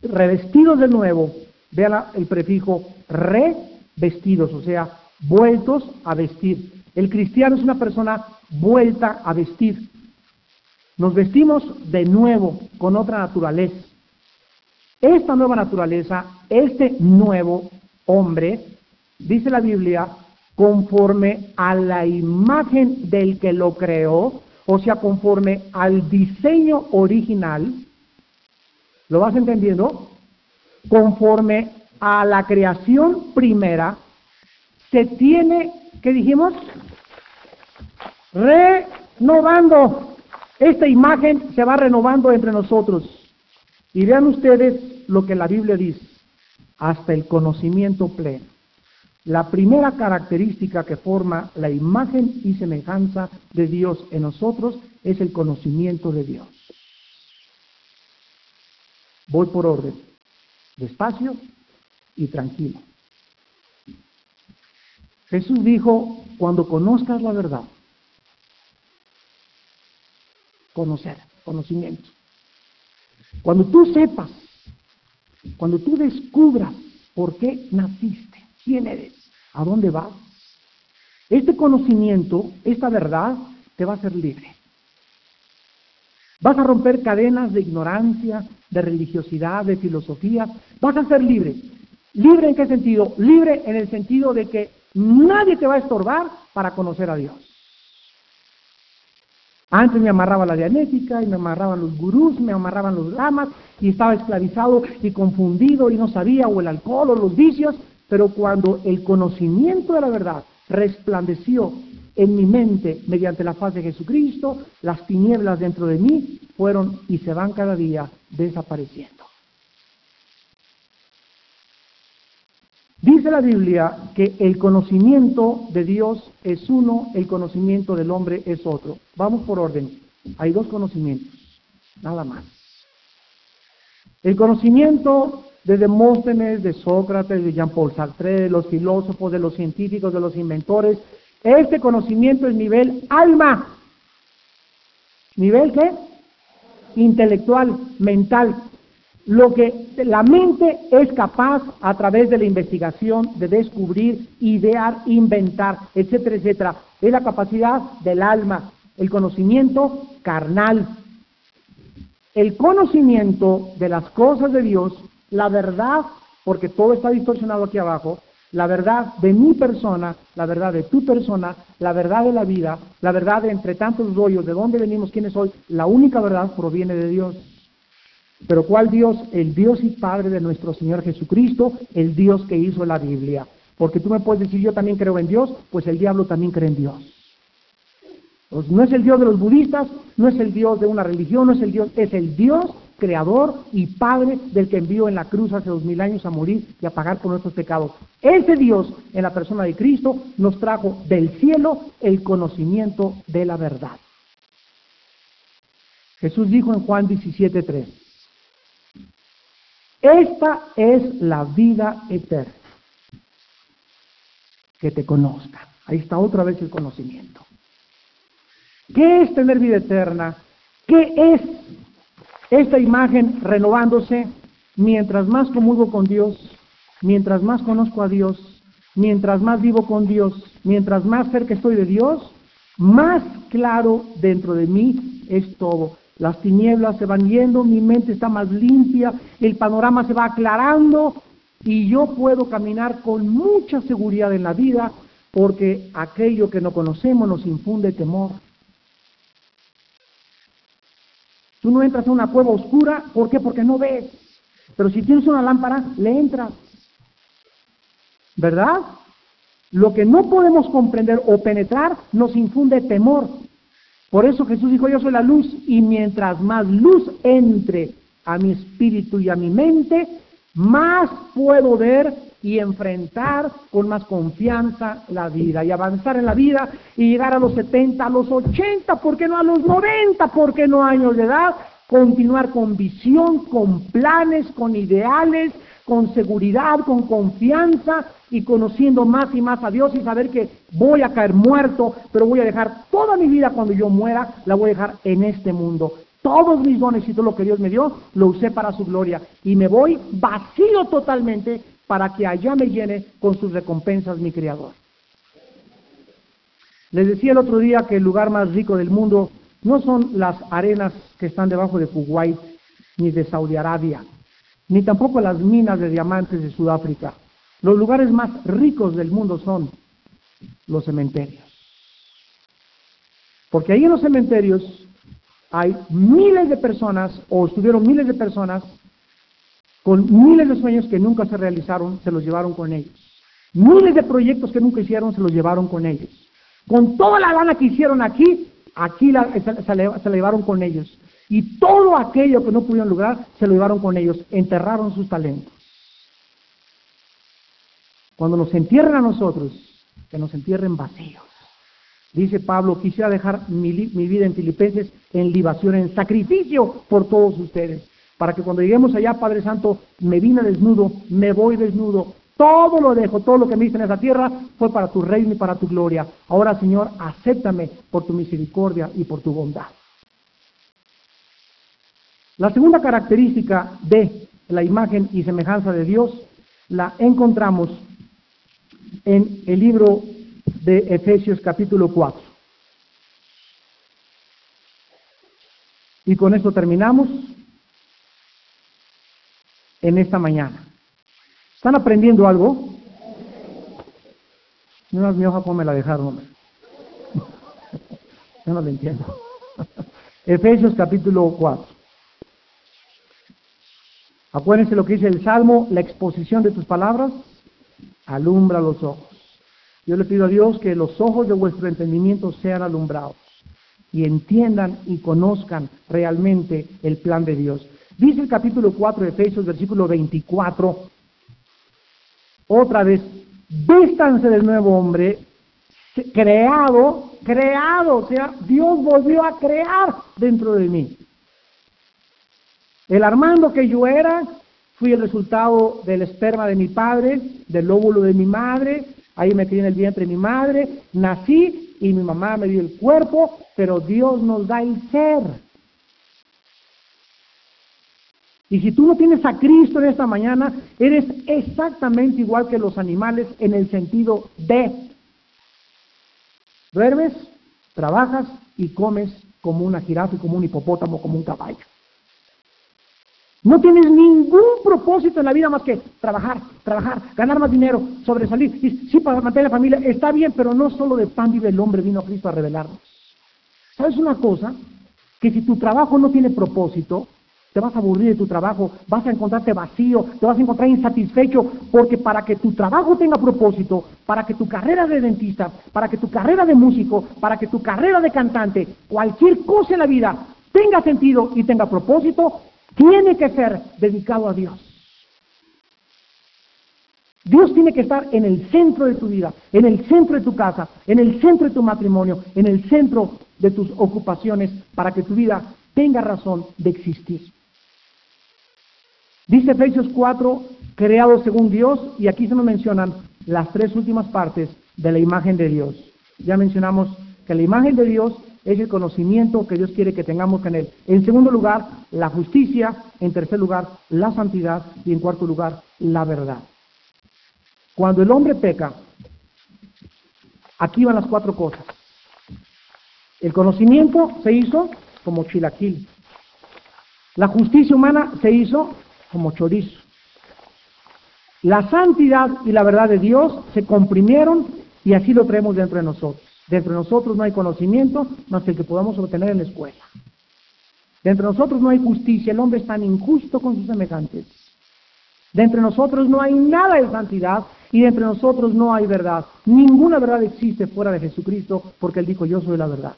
revestidos de nuevo, vean el prefijo revestidos, o sea, vueltos a vestir. El cristiano es una persona vuelta a vestir. Nos vestimos de nuevo con otra naturaleza. Esta nueva naturaleza, este nuevo hombre, dice la Biblia, conforme a la imagen del que lo creó, o sea, conforme al diseño original, ¿lo vas entendiendo? Conforme a la creación primera, se tiene, ¿qué dijimos? Renovando. Esta imagen se va renovando entre nosotros. Y vean ustedes lo que la Biblia dice, hasta el conocimiento pleno. La primera característica que forma la imagen y semejanza de Dios en nosotros es el conocimiento de Dios. Voy por orden, despacio y tranquilo. Jesús dijo, cuando conozcas la verdad, conocer, conocimiento. Cuando tú sepas, cuando tú descubras por qué naciste, quién eres, a dónde vas, este conocimiento, esta verdad, te va a hacer libre. Vas a romper cadenas de ignorancia, de religiosidad, de filosofía. Vas a ser libre. ¿Libre en qué sentido? Libre en el sentido de que nadie te va a estorbar para conocer a Dios. Antes me amarraba la dianética y me amarraban los gurús, me amarraban los lamas y estaba esclavizado y confundido y no sabía o el alcohol o los vicios, pero cuando el conocimiento de la verdad resplandeció en mi mente mediante la faz de Jesucristo, las tinieblas dentro de mí fueron y se van cada día desapareciendo. Dice la Biblia que el conocimiento de Dios es uno, el conocimiento del hombre es otro. Vamos por orden. Hay dos conocimientos, nada más. El conocimiento de Demóstenes, de Sócrates, de Jean-Paul Sartre, de los filósofos, de los científicos, de los inventores, este conocimiento es nivel alma. ¿Nivel qué? Intelectual, mental lo que la mente es capaz a través de la investigación de descubrir, idear, inventar, etcétera, etcétera. Es la capacidad del alma, el conocimiento carnal. El conocimiento de las cosas de Dios, la verdad, porque todo está distorsionado aquí abajo, la verdad de mi persona, la verdad de tu persona, la verdad de la vida, la verdad de entre tantos rollos, de dónde venimos, quiénes soy, la única verdad proviene de Dios. Pero ¿cuál Dios? El Dios y Padre de nuestro Señor Jesucristo, el Dios que hizo la Biblia. Porque tú me puedes decir, yo también creo en Dios, pues el diablo también cree en Dios. Pues no es el Dios de los budistas, no es el Dios de una religión, no es el Dios, es el Dios creador y Padre del que envió en la cruz hace dos mil años a morir y a pagar por nuestros pecados. Ese Dios, en la persona de Cristo, nos trajo del cielo el conocimiento de la verdad. Jesús dijo en Juan 17.3, esta es la vida eterna. Que te conozca. Ahí está otra vez el conocimiento. ¿Qué es tener vida eterna? ¿Qué es esta imagen renovándose mientras más comulgo con Dios, mientras más conozco a Dios, mientras más vivo con Dios, mientras más cerca estoy de Dios, más claro dentro de mí es todo. Las tinieblas se van yendo, mi mente está más limpia, el panorama se va aclarando y yo puedo caminar con mucha seguridad en la vida porque aquello que no conocemos nos infunde temor. Tú no entras a una cueva oscura, ¿por qué? Porque no ves. Pero si tienes una lámpara, le entras. ¿Verdad? Lo que no podemos comprender o penetrar nos infunde temor. Por eso Jesús dijo, yo soy la luz y mientras más luz entre a mi espíritu y a mi mente, más puedo ver y enfrentar con más confianza la vida y avanzar en la vida y llegar a los 70, a los 80, ¿por qué no a los 90, por qué no años de edad? Continuar con visión, con planes, con ideales, con seguridad, con confianza y conociendo más y más a Dios y saber que voy a caer muerto, pero voy a dejar toda mi vida cuando yo muera, la voy a dejar en este mundo. Todos mis dones y todo lo que Dios me dio, lo usé para su gloria. Y me voy vacío totalmente para que allá me llene con sus recompensas mi Creador. Les decía el otro día que el lugar más rico del mundo no son las arenas que están debajo de Kuwait ni de Saudi Arabia ni tampoco las minas de diamantes de Sudáfrica. Los lugares más ricos del mundo son los cementerios. Porque ahí en los cementerios hay miles de personas, o estuvieron miles de personas, con miles de sueños que nunca se realizaron, se los llevaron con ellos. Miles de proyectos que nunca hicieron, se los llevaron con ellos. Con toda la gana que hicieron aquí, aquí se, la llevaron con ellos. Y todo aquello que no pudieron lograr, se lo llevaron con ellos, enterraron sus talentos. Cuando nos entierren a nosotros, que nos entierren vacíos. Dice Pablo, quisiera dejar mi, vida en Filipenses en libación, en sacrificio por todos ustedes, para que cuando lleguemos allá, Padre Santo, me vine desnudo, me voy desnudo, todo lo dejo, todo lo que me hice en esa tierra fue para tu reino y para tu gloria. Ahora, Señor, acéptame por tu misericordia y por tu bondad. La segunda característica de la imagen y semejanza de Dios la encontramos en el libro de Efesios capítulo 4. Y con esto terminamos en esta mañana. ¿Están aprendiendo algo? No, mi hoja, ¿cómo me la dejaron? [LAUGHS] Yo no lo entiendo. [LAUGHS] Efesios capítulo 4. Acuérdense lo que dice el Salmo, la exposición de tus palabras alumbra los ojos. Yo le pido a Dios que los ojos de vuestro entendimiento sean alumbrados y entiendan y conozcan realmente el plan de Dios. Dice el capítulo 4 de Efesios, versículo 24, otra vez, vístanse del nuevo hombre, creado, creado, o sea, Dios volvió a crear dentro de mí. El Armando que yo era, fui el resultado del esperma de mi padre, del óvulo de mi madre, ahí me crié en el vientre de mi madre, nací y mi mamá me dio el cuerpo, pero Dios nos da el ser. Y si tú no tienes a Cristo en esta mañana, eres exactamente igual que los animales en el sentido de duermes, trabajas y comes como una jirafa y como un hipopótamo, como un caballo. No tienes ningún propósito en la vida más que trabajar, trabajar, ganar más dinero, sobresalir. Y sí, para mantener la familia está bien, pero no solo de pan vive el hombre, vino Cristo a revelarnos. ¿Sabes una cosa? Que si tu trabajo no tiene propósito, te vas a aburrir de tu trabajo, vas a encontrarte vacío, te vas a encontrar insatisfecho, porque para que tu trabajo tenga propósito, para que tu carrera de dentista, para que tu carrera de músico, para que tu carrera de cantante, cualquier cosa en la vida tenga sentido y tenga propósito, tiene que ser dedicado a Dios. Dios tiene que estar en el centro de tu vida, en el centro de tu casa, en el centro de tu matrimonio, en el centro de tus ocupaciones, para que tu vida tenga razón de existir. Dice Efesios 4, creado según Dios, y aquí se nos mencionan las tres últimas partes de la imagen de Dios. Ya mencionamos que la imagen de Dios es el conocimiento que Dios quiere que tengamos en Él. En segundo lugar, la justicia. En tercer lugar, la santidad. Y en cuarto lugar, la verdad. Cuando el hombre peca, aquí van las cuatro cosas. El conocimiento se hizo como chilaquil. La justicia humana se hizo como chorizo. La santidad y la verdad de Dios se comprimieron y así lo traemos dentro de nosotros. Dentro de nosotros no hay conocimiento más que el que podamos obtener en la escuela. Dentro de nosotros no hay justicia, el hombre es tan injusto con sus semejantes. Dentro de nosotros no hay nada de santidad y dentro de nosotros no hay verdad. Ninguna verdad existe fuera de Jesucristo porque Él dijo yo soy la verdad.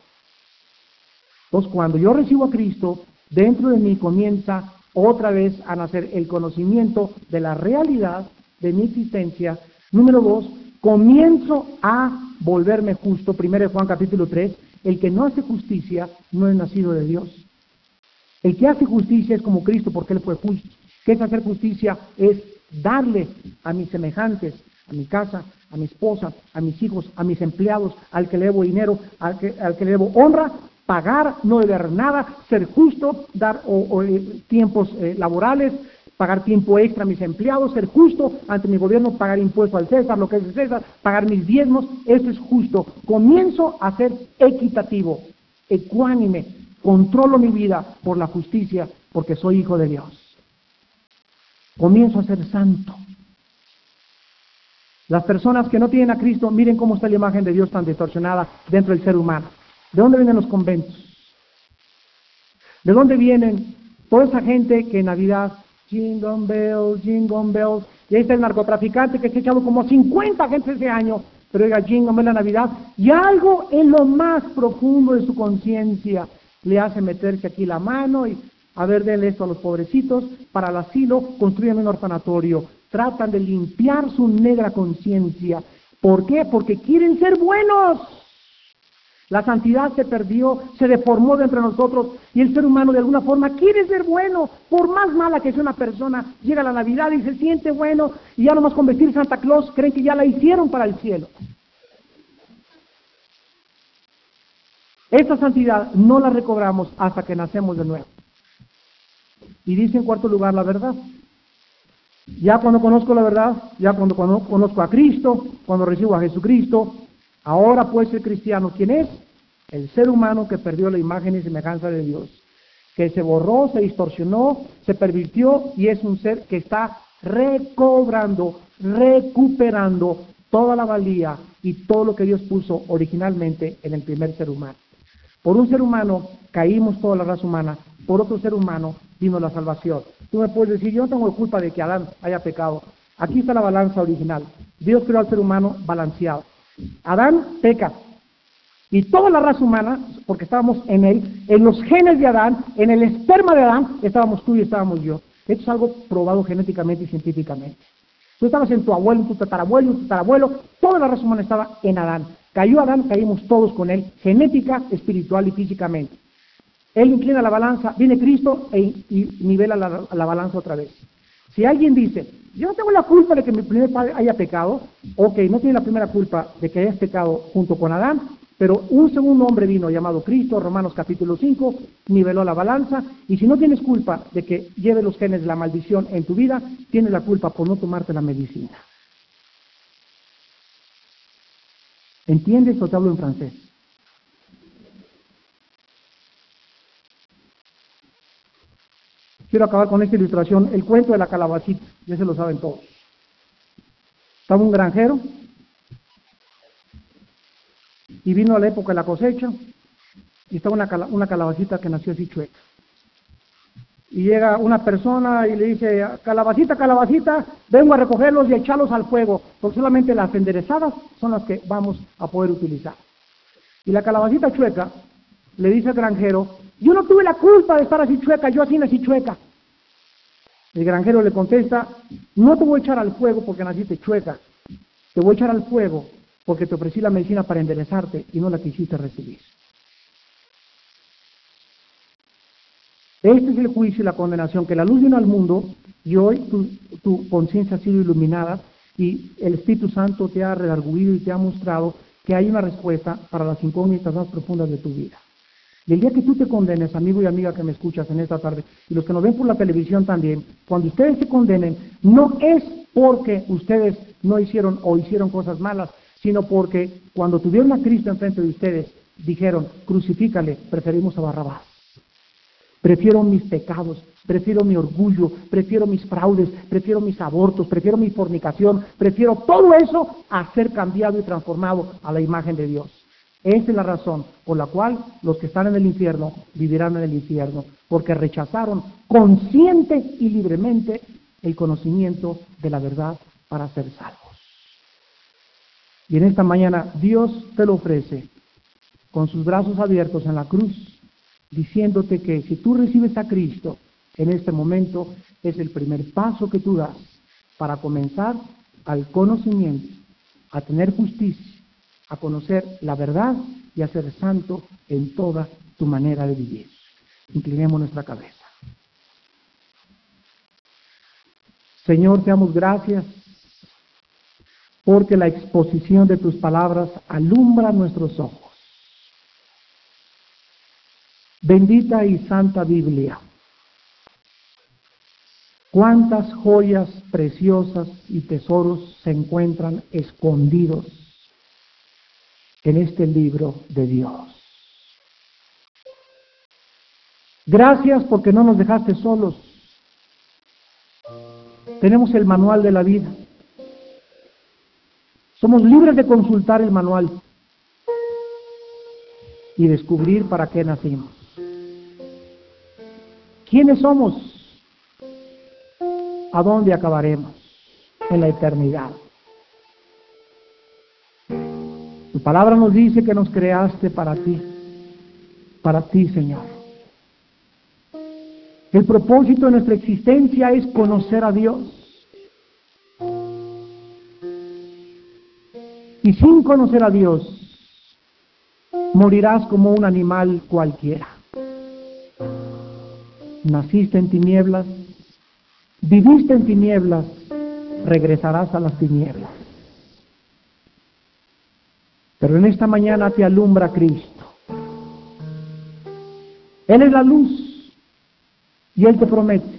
Entonces cuando yo recibo a Cristo, dentro de mí comienza otra vez a nacer el conocimiento de la realidad de mi existencia. Número dos, comienzo a volverme justo. Primero Juan capítulo 3, el que no hace justicia no es nacido de Dios. El que hace justicia es como Cristo porque Él fue justo. ¿Qué es hacer justicia? Es darle a mis semejantes, a mi casa, a mi esposa, a mis hijos, a mis empleados, al que le debo dinero, al que, al que le debo honra, pagar, no deber nada, ser justo, dar eh, tiempos eh, laborales, pagar tiempo extra a mis empleados, ser justo ante mi gobierno, pagar impuestos al César, lo que es el César, pagar mis diezmos, eso es justo. Comienzo a ser equitativo, ecuánime, controlo mi vida por la justicia, porque soy hijo de Dios. Comienzo a ser santo. Las personas que no tienen a Cristo, miren cómo está la imagen de Dios tan distorsionada dentro del ser humano. ¿De dónde vienen los conventos? ¿De dónde vienen toda esa gente que en Navidad, jingle bells, jingle bells, y ahí está el narcotraficante que se ha echado como 50 gente ese año, pero oiga, jingle bells la Navidad, y algo en lo más profundo de su conciencia le hace meterse aquí la mano y a ver, denle esto a los pobrecitos, para el asilo construyen un orfanatorio, tratan de limpiar su negra conciencia. ¿Por qué? Porque quieren ser buenos. La santidad se perdió, se deformó de nosotros y el ser humano de alguna forma quiere ser bueno. Por más mala que sea una persona, llega la Navidad y se siente bueno y ya nomás con vestir Santa Claus creen que ya la hicieron para el cielo. Esta santidad no la recobramos hasta que nacemos de nuevo. Y dice en cuarto lugar la verdad. Ya cuando conozco la verdad, ya cuando, conozco a Cristo, cuando recibo a Jesucristo, ahora pues el cristiano, ¿quién es? El ser humano que perdió la imagen y semejanza de Dios, que se borró, se distorsionó, se pervirtió y es un ser que está recobrando, recuperando toda la valía y todo lo que Dios puso originalmente en el primer ser humano. Por un ser humano caímos toda la raza humana, por otro ser humano vino la salvación. Tú me puedes decir, yo no tengo culpa de que Adán haya pecado. Aquí está la balanza original. Dios creó al ser humano balanceado. Adán peca. Y toda la raza humana, porque estábamos en él, en los genes de Adán, en el esperma de Adán, estábamos tú y estábamos yo. Esto es algo probado genéticamente y científicamente. Tú estabas en tu abuelo, en tu tatarabuelo, en tu tatarabuelo, toda la raza humana estaba en Adán. Cayó Adán, caímos todos con él, genética, espiritual y físicamente. Él inclina la balanza, viene Cristo e, y nivela la, balanza otra vez. Si alguien dice, yo no tengo la culpa de que mi primer padre haya pecado, ok, no tiene la primera culpa de que hayas pecado junto con Adán, pero un segundo hombre vino llamado Cristo, Romanos capítulo 5, niveló la balanza, y si no tienes culpa de que lleve los genes de la maldición en tu vida, tienes la culpa por no tomarte la medicina. ¿Entiendes o te hablo en francés? Quiero acabar con esta ilustración, el cuento de la calabacita, ya se lo saben todos. Estaba un granjero y vino a la época de la cosecha y estaba una, calabacita que nació así chueca. Y llega una persona y le dice, calabacita, calabacita, vengo a recogerlos y a echarlos al fuego, porque solamente las enderezadas son las que vamos a poder utilizar. Y la calabacita chueca le dice al granjero, yo no tuve la culpa de estar así chueca, yo así nací chueca. El granjero le contesta, no te voy a echar al fuego porque naciste chueca, te voy a echar al fuego porque te ofrecí la medicina para enderezarte y no la quisiste recibir. Este es el juicio y la condenación, que la luz vino al mundo y hoy tu, tu conciencia ha sido iluminada y el Espíritu Santo te ha redarguido y te ha mostrado que hay una respuesta para las incógnitas más profundas de tu vida. Y el día que tú te condenes, amigo y amiga que me escuchas en esta tarde, y los que nos ven por la televisión también, cuando ustedes se condenen, no es porque ustedes no hicieron o hicieron cosas malas, sino porque cuando tuvieron a Cristo enfrente de ustedes, dijeron, crucifícale, preferimos a Barrabás. Prefiero mis pecados, prefiero mi orgullo, prefiero mis fraudes, prefiero mis abortos, prefiero mi fornicación, prefiero todo eso a ser cambiado y transformado a la imagen de Dios. Esa es la razón por la cual los que están en el infierno vivirán en el infierno, porque rechazaron consciente y libremente el conocimiento de la verdad para ser salvos. Y en esta mañana Dios te lo ofrece con sus brazos abiertos en la cruz, diciéndote que si tú recibes a Cristo, en este momento es el primer paso que tú das para comenzar al conocimiento, a tener justicia, a conocer la verdad y a ser santo en toda tu manera de vivir. Inclinemos nuestra cabeza. Señor, te damos gracias porque la exposición de tus palabras alumbra nuestros ojos. Bendita y santa Biblia. Cuántas joyas preciosas y tesoros se encuentran escondidos en este libro de Dios. Gracias porque no nos dejaste solos. Tenemos el manual de la vida. Somos libres de consultar el manual y descubrir para qué nacimos. ¿Quiénes somos? ¿A dónde acabaremos? En la eternidad. Palabra nos dice que nos creaste para ti, para ti, Señor. El propósito de nuestra existencia es conocer a Dios. Y sin conocer a Dios, morirás como un animal cualquiera. Naciste en tinieblas, viviste en tinieblas, regresarás a las tinieblas. Pero en esta mañana te alumbra Cristo. Él es la luz y Él te promete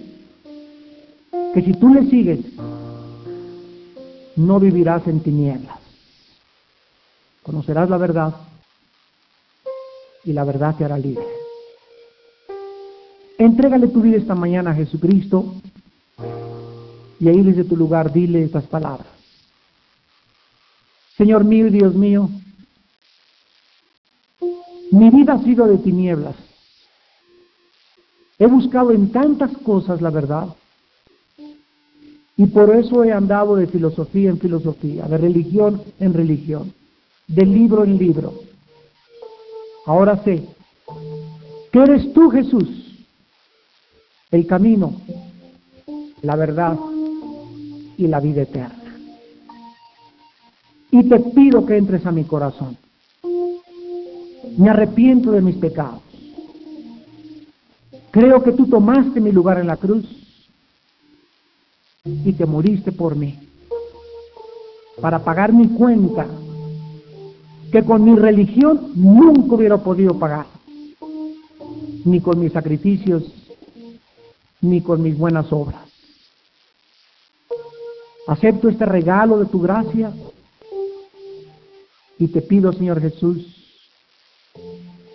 que si tú le sigues, no vivirás en tinieblas. Conocerás la verdad y la verdad te hará libre. Entrégale tu vida esta mañana a Jesucristo y ahí desde tu lugar dile estas palabras. Señor mío Dios mío, mi vida ha sido de tinieblas. He buscado en tantas cosas la verdad. Y por eso he andado de filosofía en filosofía, de religión en religión, de libro en libro. Ahora sé que eres tú, Jesús, el camino, la verdad y la vida eterna. Y te pido que entres a mi corazón. Me arrepiento de mis pecados. Creo que tú tomaste mi lugar en la cruz y te moriste por mí para pagar mi cuenta que con mi religión nunca hubiera podido pagar, ni con mis sacrificios, ni con mis buenas obras. Acepto este regalo de tu gracia y te pido, Señor Jesús,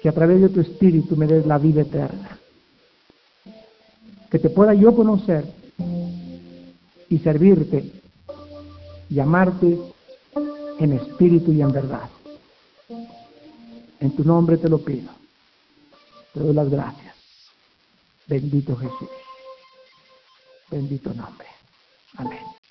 que a través de tu Espíritu me des la vida eterna. Que te pueda yo conocer y servirte y amarte en espíritu y en verdad. En tu nombre te lo pido. Te doy las gracias. Bendito Jesús. Bendito nombre. Amén.